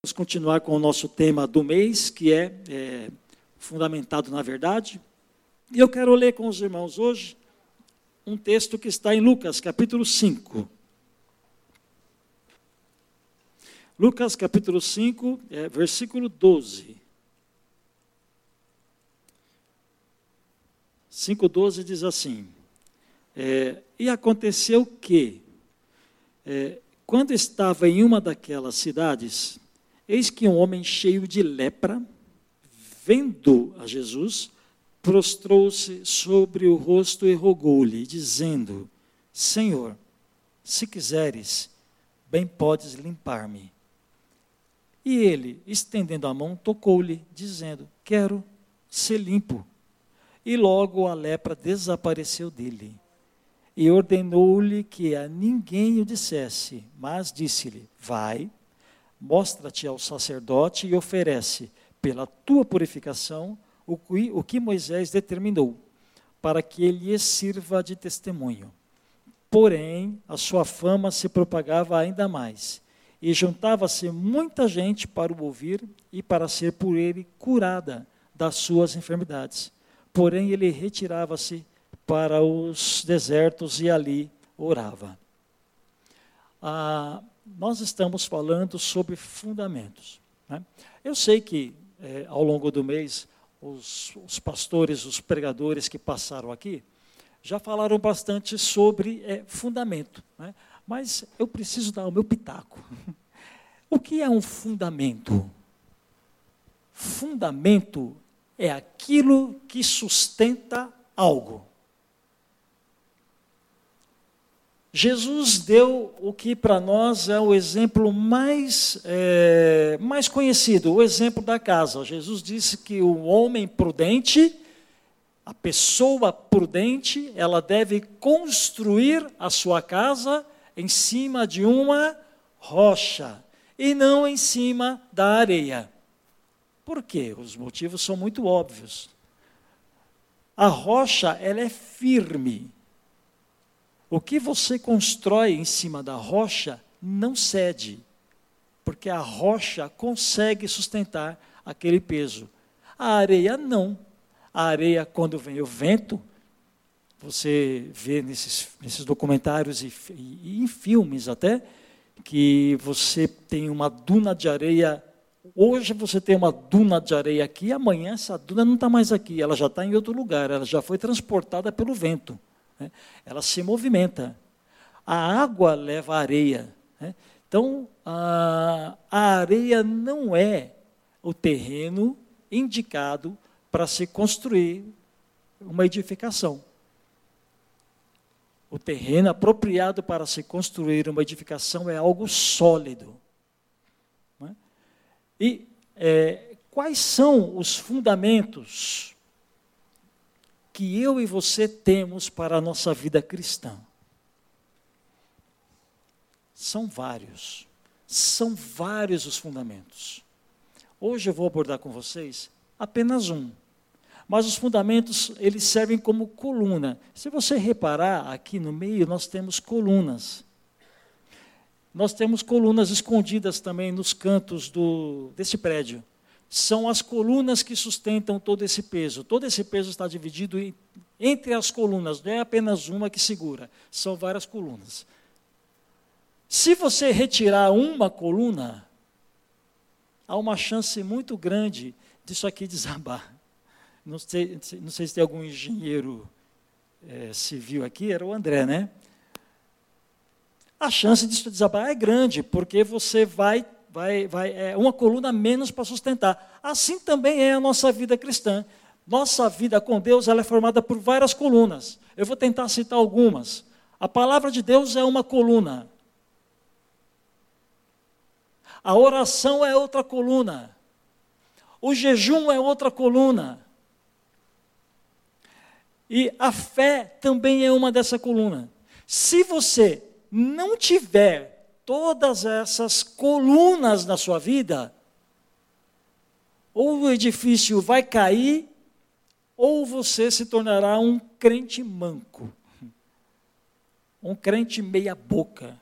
Vamos continuar com o nosso tema do mês, que é, é fundamentado na verdade. E eu quero ler com os irmãos hoje um texto que está em Lucas, capítulo 5. Lucas, capítulo 5, é, versículo 12. 5,12 diz assim: é, E aconteceu que, é, quando estava em uma daquelas cidades, eis que um homem cheio de lepra, vendo a Jesus, prostrou-se sobre o rosto e rogou-lhe, dizendo: Senhor, se quiseres, bem podes limpar-me. E ele, estendendo a mão, tocou-lhe, dizendo: Quero ser limpo. E logo a lepra desapareceu dele. E ordenou-lhe que a ninguém o dissesse, mas disse-lhe: Vai, mostra-te ao sacerdote e oferece, pela tua purificação, o que, Moisés determinou, para que ele sirva de testemunho. Porém, a sua fama se propagava ainda mais, e juntava-se muita gente para o ouvir e para ser por ele curada das suas enfermidades. Porém, ele retirava-se para os desertos e ali orava. Ah, nós estamos falando sobre fundamentos. Né? Eu sei que é, ao longo do mês os, os, pastores, os pregadores que passaram aqui, já falaram bastante sobre é, fundamento. Né? Mas eu preciso dar o meu pitaco. O que é um fundamento? Fundamento é aquilo que sustenta algo. Jesus deu o que para nós é o exemplo mais, é, mais conhecido, o exemplo da casa. Jesus disse que o homem prudente, a pessoa prudente, ela deve construir a sua casa em cima de uma rocha e não em cima da areia. Por quê? Os motivos são muito óbvios. A rocha, ela é firme o que você constrói em cima da rocha não cede, porque a rocha consegue sustentar aquele peso. A areia não. A areia, quando vem o vento, você vê nesses, nesses documentários e, e, e em filmes até, que você tem uma duna de areia. Hoje você tem uma duna de areia aqui, amanhã essa duna não está mais aqui, ela já está em outro lugar, ela já foi transportada pelo vento. Né? Ela se movimenta. A água leva a areia. Né? Então, a, a areia não é o terreno indicado para se construir uma edificação. O terreno apropriado para se construir uma edificação é algo sólido. Né? E é, quais são os fundamentos que eu e você temos para a nossa vida cristã? São vários. São vários os fundamentos. Hoje eu vou abordar com vocês apenas um. Mas os fundamentos, eles servem como coluna. Se você reparar, aqui no meio nós temos colunas. Nós temos colunas escondidas também nos cantos do, desse prédio são as colunas que sustentam todo esse peso. Todo esse peso está dividido em, entre as colunas, não é apenas uma que segura, são várias colunas. Se você retirar uma coluna, há uma chance muito grande disso aqui desabar. Não sei, não sei se tem algum engenheiro é, civil aqui, era o André, né? A chance disso desabar é grande, porque você vai vai, vai é uma coluna menos para sustentar. Assim também é a nossa vida cristã. Nossa vida com Deus ela é formada por várias colunas. Eu vou tentar citar algumas. A palavra de Deus é uma coluna. A oração é outra coluna. O jejum é outra coluna. E a fé também é uma dessa coluna. Se você não tiver todas essas colunas na sua vida, ou o edifício vai cair, ou você se tornará um crente manco, um crente meia-boca,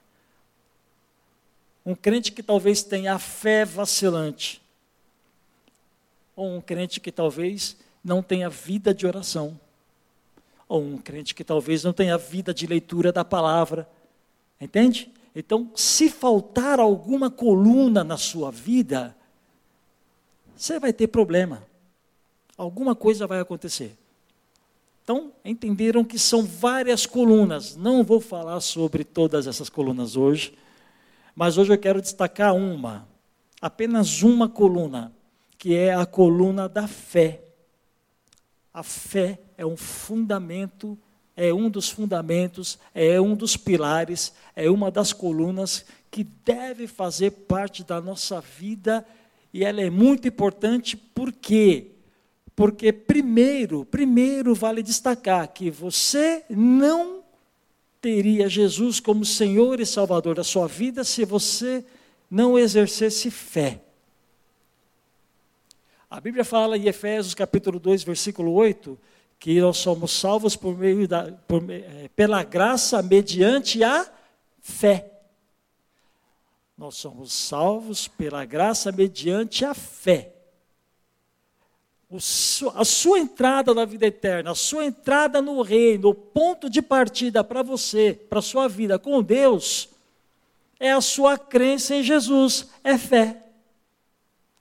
um crente que talvez tenha a fé vacilante, ou um crente que talvez não tenha vida de oração ou um crente que talvez não tenha vida de leitura da palavra. Entende? Então, se faltar alguma coluna na sua vida, você vai ter problema. Alguma coisa vai acontecer. Então, entenderam que são várias colunas. Não vou falar sobre todas essas colunas hoje, mas hoje eu quero destacar uma, apenas uma coluna, que é a coluna da fé. A fé é um fundamento, é um dos fundamentos, é um dos pilares, é uma das colunas que deve fazer parte da nossa vida e ela é muito importante por quê? Porque primeiro, primeiro vale destacar que você não teria Jesus como Senhor e Salvador da sua vida se você não exercesse fé. A Bíblia fala em Efésios capítulo 2, versículo 8, que nós somos salvos por meio da, por, é, pela graça mediante a fé. Nós somos salvos pela graça mediante a fé. O, a sua entrada na vida eterna, a sua entrada no reino, o ponto de partida para você, para a sua vida com Deus, é a sua crença em Jesus, é fé.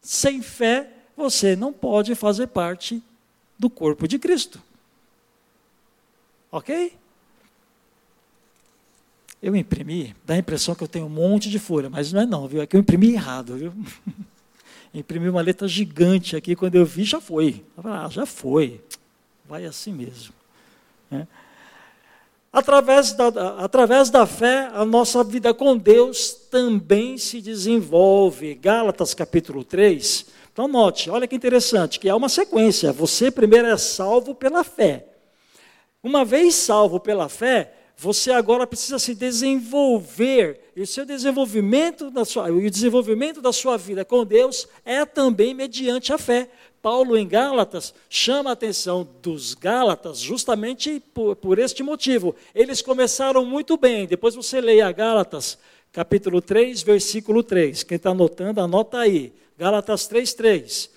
Sem fé, você não pode fazer parte do corpo de Cristo. Ok? Eu imprimi, dá a impressão que eu tenho um monte de folha, mas não é não, viu? É que eu imprimi errado, viu? imprimi uma letra gigante aqui, quando eu vi já foi. Ah, já foi. Vai assim mesmo. É. Através, da, através da fé, a nossa vida com Deus também se desenvolve. Gálatas capítulo 3, então note, olha que interessante, que há uma sequência. Você primeiro é salvo pela fé. Uma vez salvo pela fé, você agora precisa se desenvolver. E o seu desenvolvimento da sua, o desenvolvimento da sua vida com Deus é também mediante a fé. Paulo em Gálatas chama a atenção dos Gálatas justamente por, por este motivo. Eles começaram muito bem. Depois você leia Gálatas, capítulo 3, versículo 3. Quem está anotando, anota aí. Gálatas 3,3.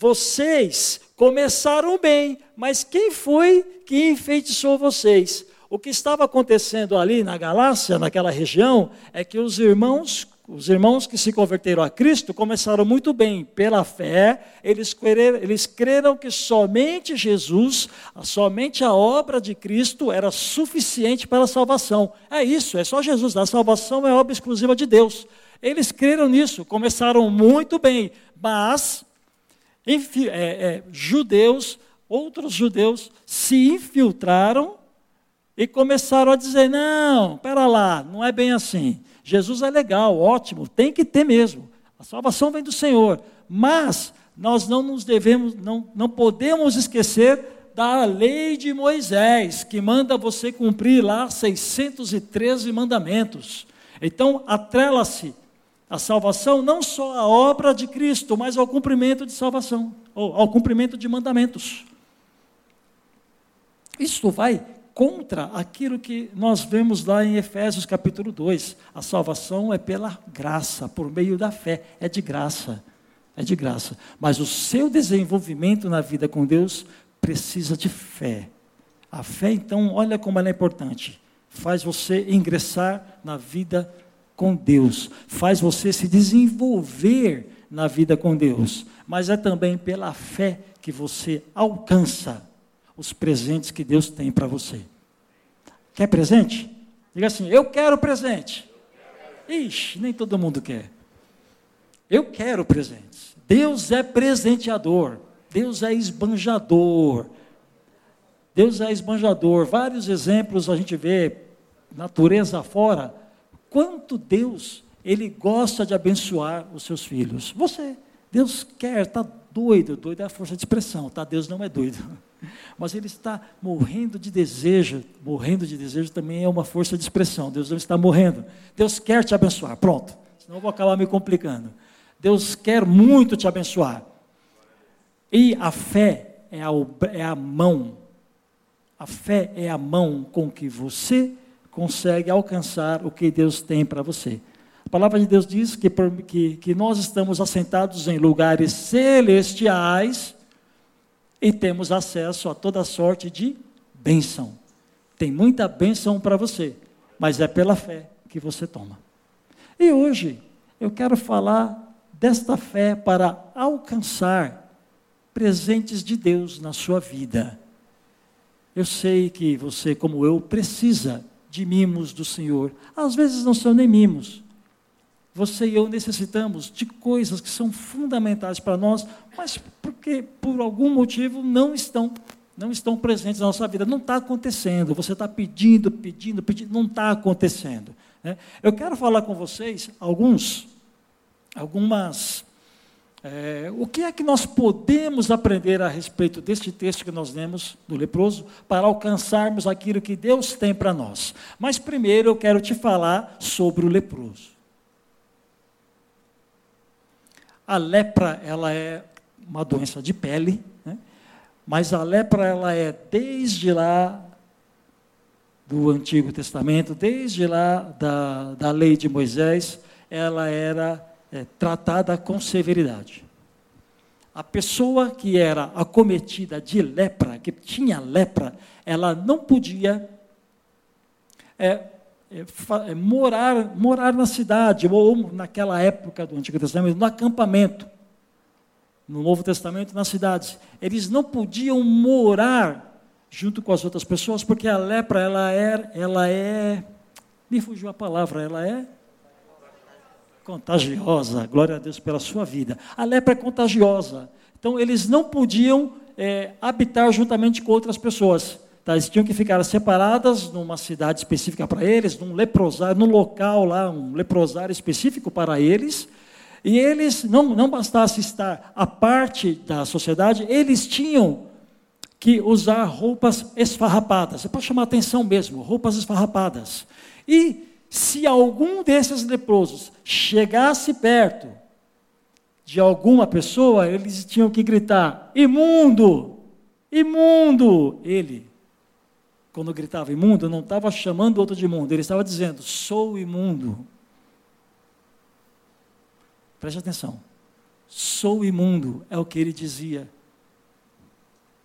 Vocês começaram bem, mas quem foi que enfeitiçou vocês? O que estava acontecendo ali na Galácia, naquela região, é que os irmãos, os irmãos que se converteram a Cristo começaram muito bem pela fé, eles creram, eles creram que somente Jesus, somente a obra de Cristo era suficiente para a salvação. É isso, é só Jesus, a salvação é obra exclusiva de Deus. Eles creram nisso, começaram muito bem, mas é, é, judeus, outros judeus, se infiltraram e começaram a dizer: não, pera lá, não é bem assim. Jesus é legal, ótimo, tem que ter mesmo. A salvação vem do Senhor, mas nós não nos devemos, não, não podemos esquecer da lei de Moisés, que manda você cumprir lá 613 mandamentos. Então, atrela-se a salvação não só à obra de Cristo, mas ao cumprimento de salvação, ou ao cumprimento de mandamentos. Isso vai contra aquilo que nós vemos lá em Efésios capítulo 2. A salvação é pela graça, por meio da fé, é de graça. É de graça. Mas o seu desenvolvimento na vida com Deus precisa de fé. A fé, então, olha como ela é importante. Faz você ingressar na vida com Deus, faz você se desenvolver na vida com Deus, mas é também pela fé que você alcança os presentes que Deus tem para você. Quer presente? Diga assim: Eu quero presente. Ixi, nem todo mundo quer. Eu quero presentes. Deus é presenteador. Deus é esbanjador. Deus é esbanjador. Vários exemplos a gente vê, natureza fora, quanto Deus ele gosta de abençoar os seus filhos. Você, Deus quer, está doido, doido é a força de expressão, tá? Deus não é doido. Mas ele está morrendo de desejo, morrendo de desejo também é uma força de expressão. Deus não está morrendo. Deus quer te abençoar. Pronto. Senão eu vou acabar me complicando. Deus quer muito te abençoar. E a fé é a, é a mão. A fé é a mão com que você consegue alcançar o que Deus tem para você. A palavra de Deus diz que, que, que nós estamos assentados em lugares celestiais e temos acesso a toda sorte de bênção. Tem muita bênção para você, mas é pela fé que você toma. E hoje eu quero falar desta fé para alcançar presentes de Deus na sua vida. Eu sei que você, como eu, precisa de mimos do Senhor. Às vezes não são nem mimos, você e eu necessitamos de coisas que são fundamentais para nós, mas porque por algum motivo não estão, não estão presentes na nossa vida. Não está acontecendo. Você está pedindo, pedindo, pedindo, não está acontecendo. Né? Eu quero falar com vocês alguns, algumas. É, o que é que nós podemos aprender a respeito deste texto que nós lemos do leproso para alcançarmos aquilo que Deus tem para nós? Mas primeiro eu quero te falar sobre o leproso. A lepra, ela é uma doença de pele, né? mas a lepra, ela é desde lá do Antigo Testamento, desde lá da, da lei de Moisés, ela era é, tratada com severidade. A pessoa que era acometida de lepra, que tinha lepra, ela não podia é, é, é, morar, morar na cidade, ou naquela época do Antigo Testamento, no acampamento. No Novo Testamento, nas cidades. Eles não podiam morar junto com as outras pessoas, porque a lepra, ela é, ela é, me fugiu a palavra, ela é contagiosa. Glória a Deus pela sua vida. A lepra é contagiosa. Então, eles não podiam é, habitar juntamente com outras pessoas. Tá? Eles tinham que ficar separadas numa cidade específica para eles, num leprosário, num local lá, um leprosário específico para eles. E eles, não, não bastasse estar à parte da sociedade, eles tinham que usar roupas esfarrapadas. É para chamar atenção mesmo, roupas esfarrapadas. E se algum desses leprosos chegasse perto de alguma pessoa, eles tinham que gritar: imundo, imundo. Ele quando gritava imundo, não estava chamando outro de imundo, ele estava dizendo: sou imundo. Preste atenção. Sou imundo, é o que ele dizia,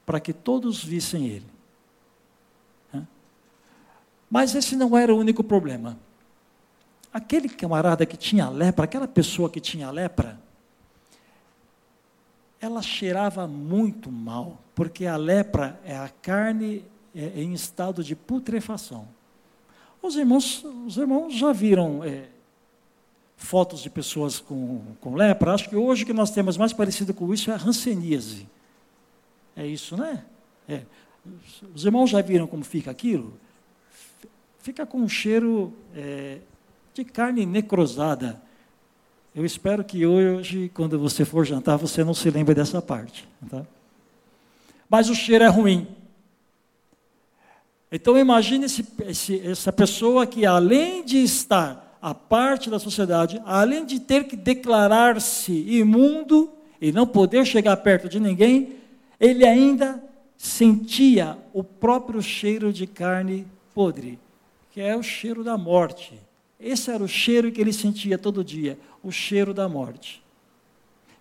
para que todos vissem ele. Mas esse não era o único problema. Aquele camarada que tinha lepra, aquela pessoa que tinha lepra, ela cheirava muito mal, porque a lepra é a carne é, em estado de putrefação. Os irmãos, os irmãos já viram é, fotos de pessoas com, com lepra? Acho que hoje o que nós temos mais parecido com isso é a ranceníase. É isso, né? É. Os irmãos já viram como fica aquilo? Fica com um cheiro é, de carne necrosada. Eu espero que hoje, quando você for jantar, você não se lembre dessa parte. Tá? Mas o cheiro é ruim. Então imagine esse, esse, essa pessoa que além de estar à parte da sociedade, além de ter que declarar-se imundo e não poder chegar perto de ninguém, ele ainda sentia o próprio cheiro de carne podre, que é o cheiro da morte. Esse era o cheiro que ele sentia todo dia, o cheiro da morte.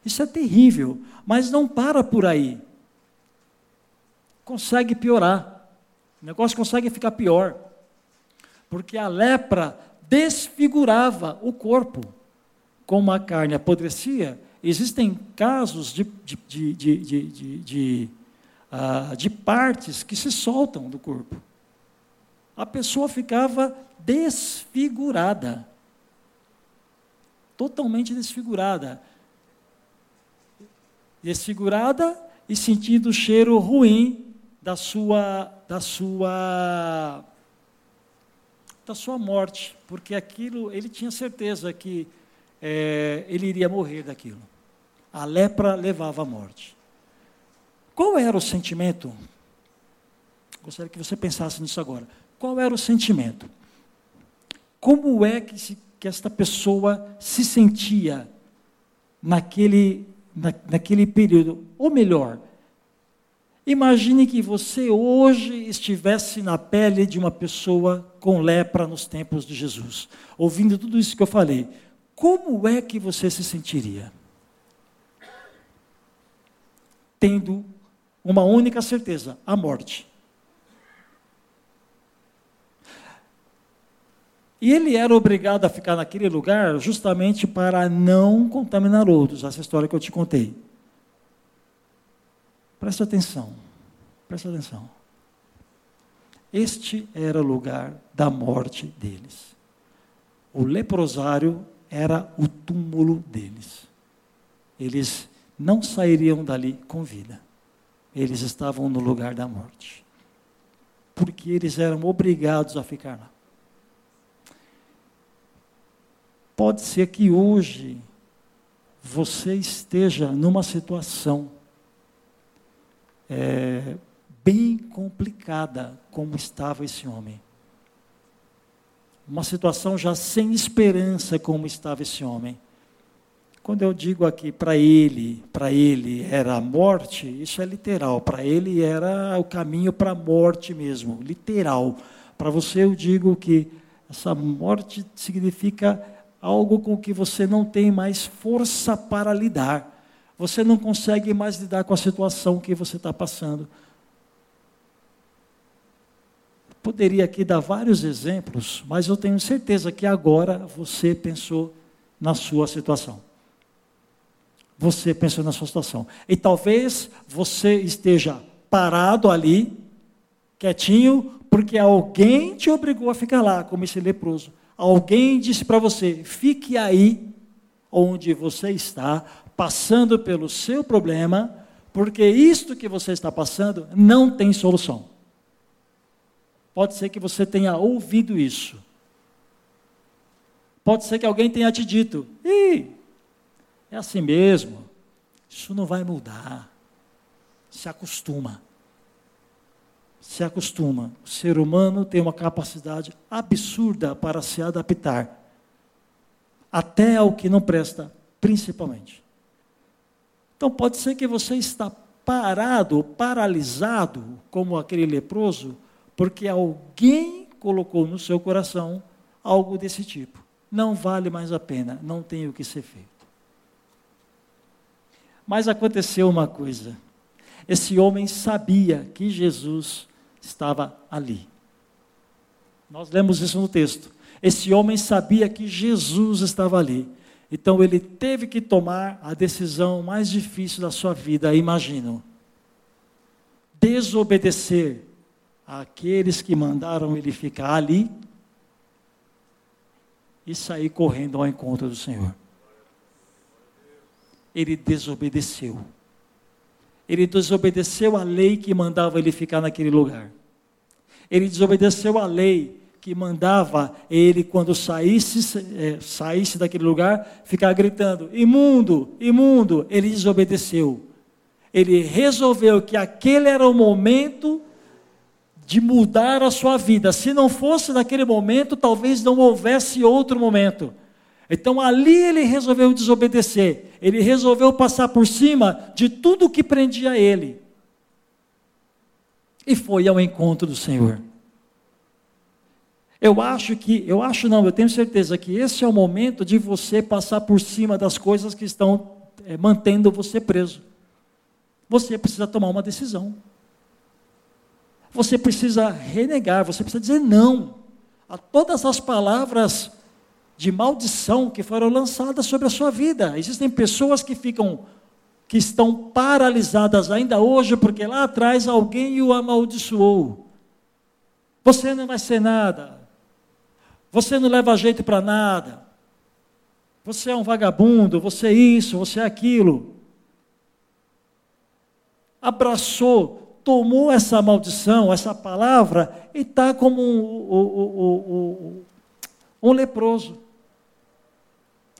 Isso é terrível, mas não para por aí. Consegue piorar. O negócio consegue ficar pior. Porque a lepra desfigurava o corpo. Como a carne apodrecia, existem casos de, de, de, de, de, uh, de partes que se soltam do corpo. A pessoa ficava desfigurada. Totalmente desfigurada. Desfigurada e sentindo o cheiro ruim da sua, da sua da sua morte, porque aquilo, ele tinha certeza que é, ele iria morrer daquilo. A lepra levava à morte. Qual era o sentimento? Gostaria que você pensasse nisso agora. Qual era o sentimento? Como é que, se, que esta pessoa se sentia naquele, na, naquele período? Ou melhor, Imagine que você hoje estivesse na pele de uma pessoa com lepra nos tempos de Jesus, ouvindo tudo isso que eu falei. Como é que você se sentiria? Tendo uma única certeza: a morte. E ele era obrigado a ficar naquele lugar justamente para não contaminar outros, essa história que eu te contei. Preste atenção, preste atenção. Este era o lugar da morte deles. O leprosário era o túmulo deles. Eles não sairiam dali com vida. Eles estavam no lugar da morte. Porque eles eram obrigados a ficar lá. Pode ser que hoje você esteja numa situação é, bem complicada como estava esse homem. Uma situação já sem esperança como estava esse homem. Quando eu digo aqui para ele, para ele era a morte, isso é literal. Para ele era o caminho para a morte mesmo, literal. Para você eu digo que essa morte significa algo com que você não tem mais força para lidar você não consegue mais lidar com a situação que você está passando. Poderia aqui dar vários exemplos, mas eu tenho certeza que agora você pensou na sua situação. Você pensou na sua situação. E talvez você esteja parado ali, quietinho, porque alguém te obrigou a ficar lá, como esse leproso. Alguém disse para você: fique aí onde você está, passando pelo seu problema, porque isto que você está passando não tem solução. Pode ser que você tenha ouvido isso. Pode ser que alguém tenha te dito: Ih, é assim mesmo, isso não vai mudar. Se acostuma. Se acostuma. O ser humano tem uma capacidade absurda para se adaptar, até ao que não presta, principalmente. Então pode ser que você está parado, paralisado, como aquele leproso, porque alguém colocou no seu coração algo desse tipo. Não vale mais a pena, não tem o que ser feito. Mas aconteceu uma coisa. Esse homem sabia que Jesus estava ali. Nós lemos isso no texto. Esse homem sabia que Jesus estava ali. Então ele teve que tomar a decisão mais difícil da sua vida, imagino. Desobedecer àqueles que mandaram ele ficar ali e sair correndo ao encontro do Senhor. Ele desobedeceu. Ele desobedeceu a lei que mandava ele ficar naquele lugar. Ele desobedeceu a lei que mandava ele, quando saísse, é, saísse daquele lugar, ficar gritando: imundo, imundo. Ele desobedeceu. Ele resolveu que aquele era o momento de mudar a sua vida. Se não fosse naquele momento, talvez não houvesse outro momento. Então ali ele resolveu desobedecer. Ele resolveu passar por cima de tudo que prendia ele. E foi ao encontro do Senhor. Eu acho que, eu acho não, eu tenho certeza que esse é o momento de você passar por cima das coisas que estão é, mantendo você preso. Você precisa tomar uma decisão. Você precisa renegar, você precisa dizer não a todas as palavras de maldição que foram lançadas sobre a sua vida. Existem pessoas que ficam que estão paralisadas ainda hoje porque lá atrás alguém o amaldiçoou. Você não vai ser nada. Você não leva jeito para nada. Você é um vagabundo, você é isso, você é aquilo. Abraçou tomou essa maldição, essa palavra, e está como um, um, um, um leproso.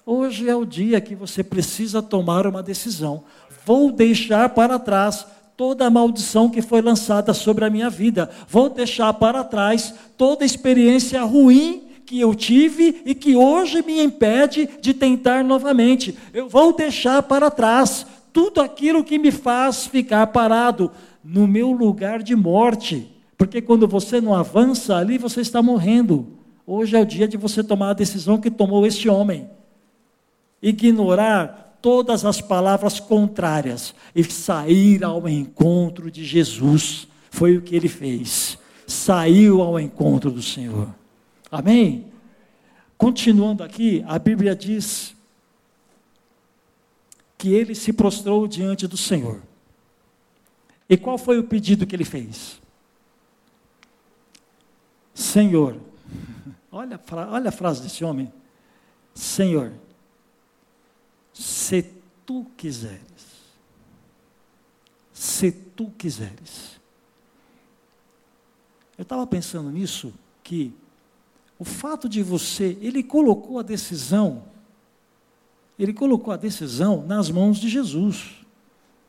Hoje é o dia que você precisa tomar uma decisão. Vou deixar para trás toda a maldição que foi lançada sobre a minha vida. Vou deixar para trás toda a experiência ruim que eu tive e que hoje me impede de tentar novamente. Eu vou deixar para trás tudo aquilo que me faz ficar parado no meu lugar de morte. Porque quando você não avança ali, você está morrendo. Hoje é o dia de você tomar a decisão que tomou este homem. Ignorar todas as palavras contrárias e sair ao encontro de Jesus. Foi o que ele fez. Saiu ao encontro do Senhor. Amém? Continuando aqui, a Bíblia diz que ele se prostrou diante do Senhor. E qual foi o pedido que ele fez? Senhor, olha, olha a frase desse homem: Senhor, se tu quiseres, se tu quiseres. Eu estava pensando nisso, que o fato de você, ele colocou a decisão, ele colocou a decisão nas mãos de Jesus.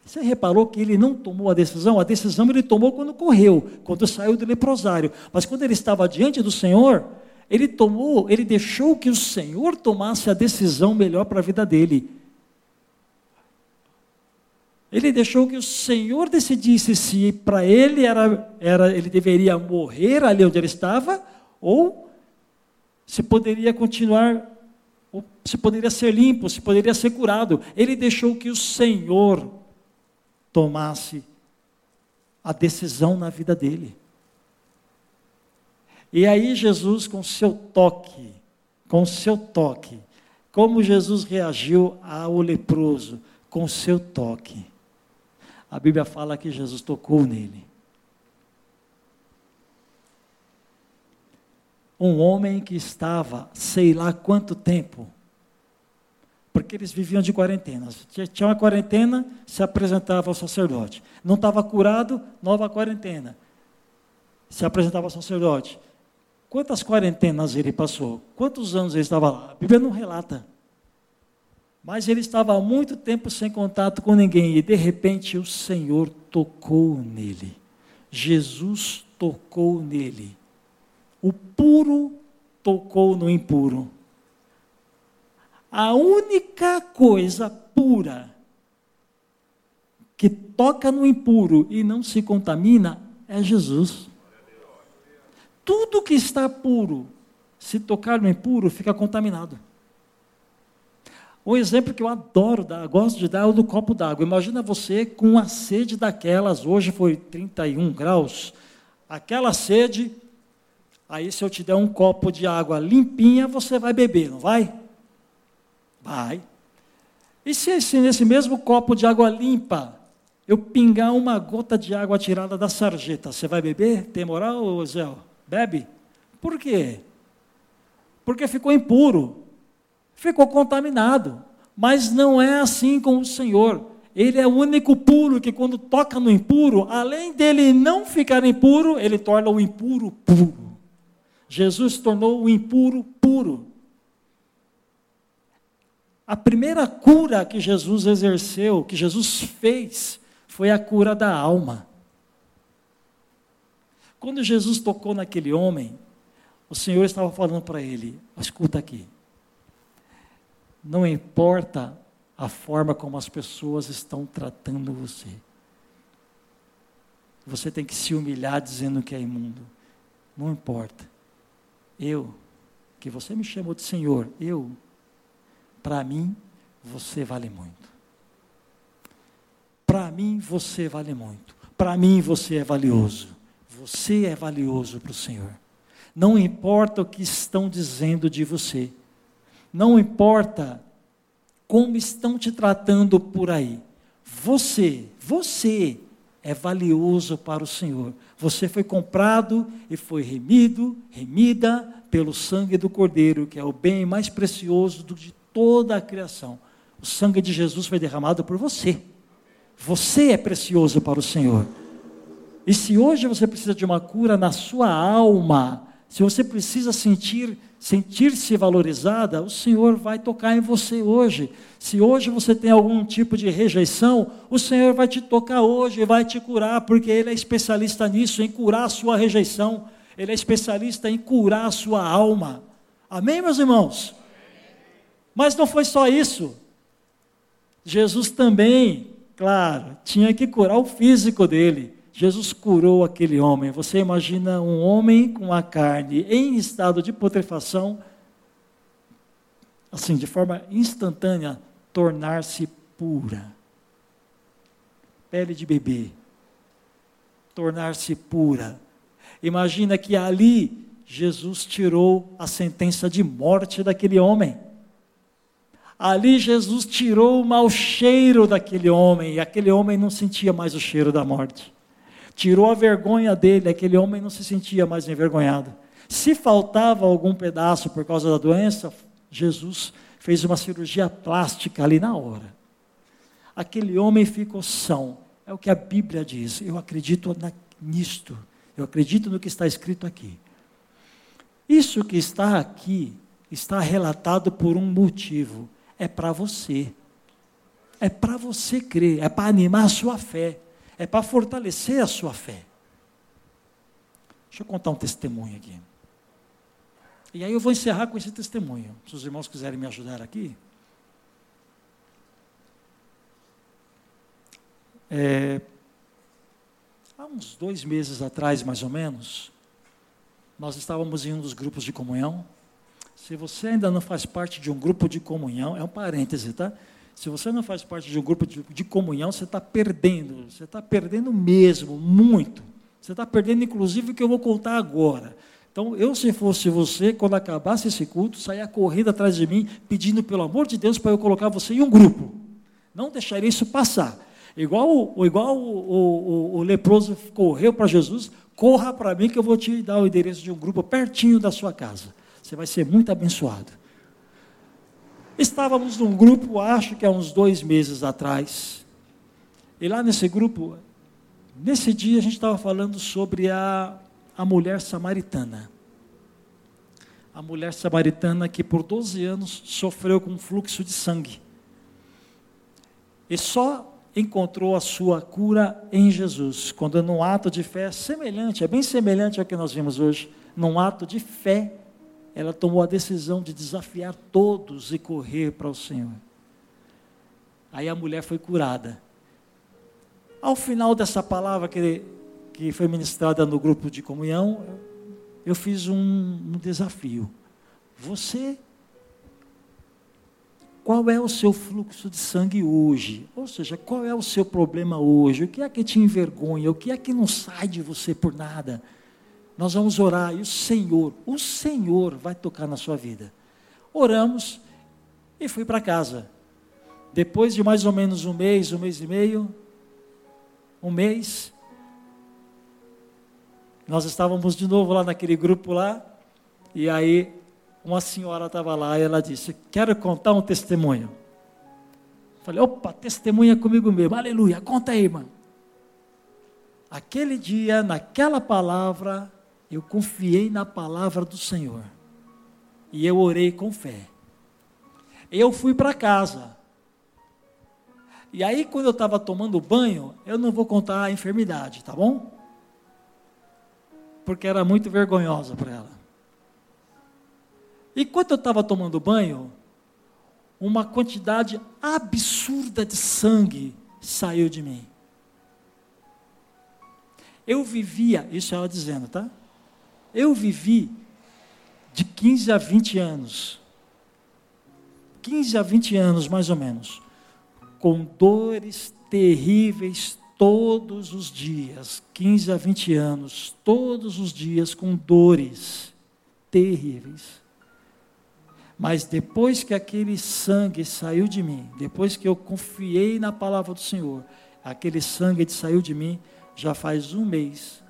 Você reparou que ele não tomou a decisão? A decisão ele tomou quando correu, quando saiu do leprosário. Mas quando ele estava diante do Senhor, ele tomou, ele deixou que o Senhor tomasse a decisão melhor para a vida dele. Ele deixou que o Senhor decidisse se para ele era, era ele deveria morrer ali onde ele estava ou se poderia continuar, se poderia ser limpo, se poderia ser curado. Ele deixou que o Senhor tomasse a decisão na vida dele. E aí Jesus, com seu toque, com seu toque, como Jesus reagiu ao leproso, com seu toque. A Bíblia fala que Jesus tocou nele. Um homem que estava, sei lá quanto tempo, porque eles viviam de quarentena. Tinha uma quarentena, se apresentava ao sacerdote. Não estava curado, nova quarentena. Se apresentava ao sacerdote. Quantas quarentenas ele passou? Quantos anos ele estava lá? A Bíblia não relata. Mas ele estava há muito tempo sem contato com ninguém e de repente o Senhor tocou nele. Jesus tocou nele. O puro tocou no impuro. A única coisa pura que toca no impuro e não se contamina é Jesus. Tudo que está puro, se tocar no impuro, fica contaminado. Um exemplo que eu adoro dar, gosto de dar é o do copo d'água. Imagina você com uma sede daquelas, hoje foi 31 graus, aquela sede, aí se eu te der um copo de água limpinha, você vai beber, não vai? Vai. E se, se nesse mesmo copo de água limpa eu pingar uma gota de água tirada da sarjeta, você vai beber? Tem moral, Zé? Bebe? Por quê? Porque ficou impuro, ficou contaminado. Mas não é assim com o Senhor. Ele é o único puro que, quando toca no impuro, além dele não ficar impuro, ele torna o impuro puro. Jesus tornou o impuro puro. A primeira cura que Jesus exerceu, que Jesus fez, foi a cura da alma. Quando Jesus tocou naquele homem, o Senhor estava falando para ele: escuta aqui, não importa a forma como as pessoas estão tratando você, você tem que se humilhar dizendo que é imundo, não importa. Eu, que você me chamou de Senhor, eu para mim, você vale muito. Para mim, você vale muito. Para mim, você é valioso. Você é valioso para o Senhor. Não importa o que estão dizendo de você. Não importa como estão te tratando por aí. Você, você é valioso para o Senhor. Você foi comprado e foi remido, remida pelo sangue do Cordeiro, que é o bem mais precioso de toda a criação. O sangue de Jesus foi derramado por você. Você é precioso para o Senhor. E se hoje você precisa de uma cura na sua alma, se você precisa sentir sentir-se valorizada, o Senhor vai tocar em você hoje. Se hoje você tem algum tipo de rejeição, o Senhor vai te tocar hoje, vai te curar, porque Ele é especialista nisso, em curar a sua rejeição. Ele é especialista em curar a sua alma. Amém, meus irmãos? Mas não foi só isso. Jesus também, claro, tinha que curar o físico dele. Jesus curou aquele homem. Você imagina um homem com a carne em estado de putrefação, assim, de forma instantânea, tornar-se pura. Pele de bebê. Tornar-se pura. Imagina que ali Jesus tirou a sentença de morte daquele homem. Ali Jesus tirou o mau cheiro daquele homem, e aquele homem não sentia mais o cheiro da morte tirou a vergonha dele, aquele homem não se sentia mais envergonhado. Se faltava algum pedaço por causa da doença, Jesus fez uma cirurgia plástica ali na hora. Aquele homem ficou são. É o que a Bíblia diz. Eu acredito na, nisto. Eu acredito no que está escrito aqui. Isso que está aqui está relatado por um motivo. É para você. É para você crer. É para animar a sua fé é para fortalecer a sua fé. Deixa eu contar um testemunho aqui. E aí eu vou encerrar com esse testemunho. Se os irmãos quiserem me ajudar aqui. É, há uns dois meses atrás, mais ou menos, nós estávamos em um dos grupos de comunhão. Se você ainda não faz parte de um grupo de comunhão, é um parêntese, tá? Se você não faz parte de um grupo de, de comunhão, você está perdendo. Você está perdendo mesmo, muito. Você está perdendo, inclusive, o que eu vou contar agora. Então, eu, se fosse você, quando acabasse esse culto, saia correndo atrás de mim, pedindo, pelo amor de Deus, para eu colocar você em um grupo. Não deixaria isso passar. Igual, igual o, o, o, o leproso correu para Jesus, corra para mim que eu vou te dar o endereço de um grupo pertinho da sua casa. Você vai ser muito abençoado. Estávamos num grupo, acho que há uns dois meses atrás. E lá nesse grupo, nesse dia a gente estava falando sobre a, a mulher samaritana. A mulher samaritana que por 12 anos sofreu com um fluxo de sangue. E só encontrou a sua cura em Jesus, quando num ato de fé semelhante, é bem semelhante ao que nós vimos hoje, num ato de fé, ela tomou a decisão de desafiar todos e correr para o Senhor. Aí a mulher foi curada. Ao final dessa palavra que, que foi ministrada no grupo de comunhão, eu fiz um, um desafio. Você, qual é o seu fluxo de sangue hoje? Ou seja, qual é o seu problema hoje? O que é que te envergonha? O que é que não sai de você por nada? Nós vamos orar e o Senhor, o Senhor vai tocar na sua vida. Oramos e fui para casa. Depois de mais ou menos um mês, um mês e meio, um mês, nós estávamos de novo lá naquele grupo lá, e aí uma senhora estava lá e ela disse: Quero contar um testemunho. Falei, opa, testemunha comigo mesmo, aleluia, conta aí, irmã. Aquele dia, naquela palavra, eu confiei na palavra do Senhor. E eu orei com fé. Eu fui para casa. E aí, quando eu estava tomando banho, eu não vou contar a enfermidade, tá bom? Porque era muito vergonhosa para ela. E quando eu estava tomando banho, uma quantidade absurda de sangue saiu de mim. Eu vivia, isso ela dizendo, tá? Eu vivi de 15 a 20 anos, 15 a 20 anos mais ou menos, com dores terríveis todos os dias, 15 a 20 anos, todos os dias com dores terríveis. Mas depois que aquele sangue saiu de mim, depois que eu confiei na palavra do Senhor, aquele sangue saiu de mim, já faz um mês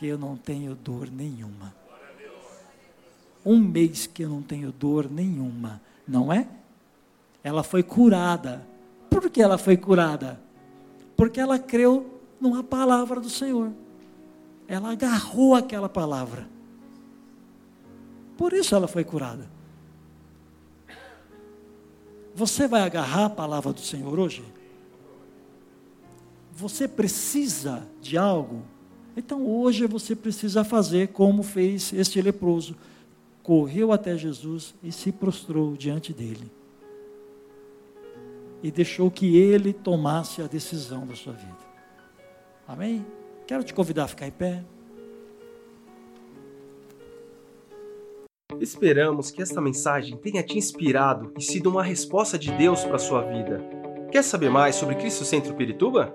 que eu não tenho dor nenhuma. Um mês que eu não tenho dor nenhuma, não é? Ela foi curada. Por que ela foi curada? Porque ela creu numa palavra do Senhor. ela agarrou aquela palavra. Por isso ela foi curada. Você vai agarrar a palavra do Senhor hoje? Você precisa de algo? Então hoje você precisa fazer como fez este leproso. Correu até Jesus e se prostrou diante dele. E deixou que ele tomasse a decisão da sua vida. Amém? Quero te convidar a ficar em pé. Esperamos que esta mensagem tenha te inspirado e sido uma resposta de Deus para a sua vida. Quer saber mais sobre Cristo Centro Pirituba?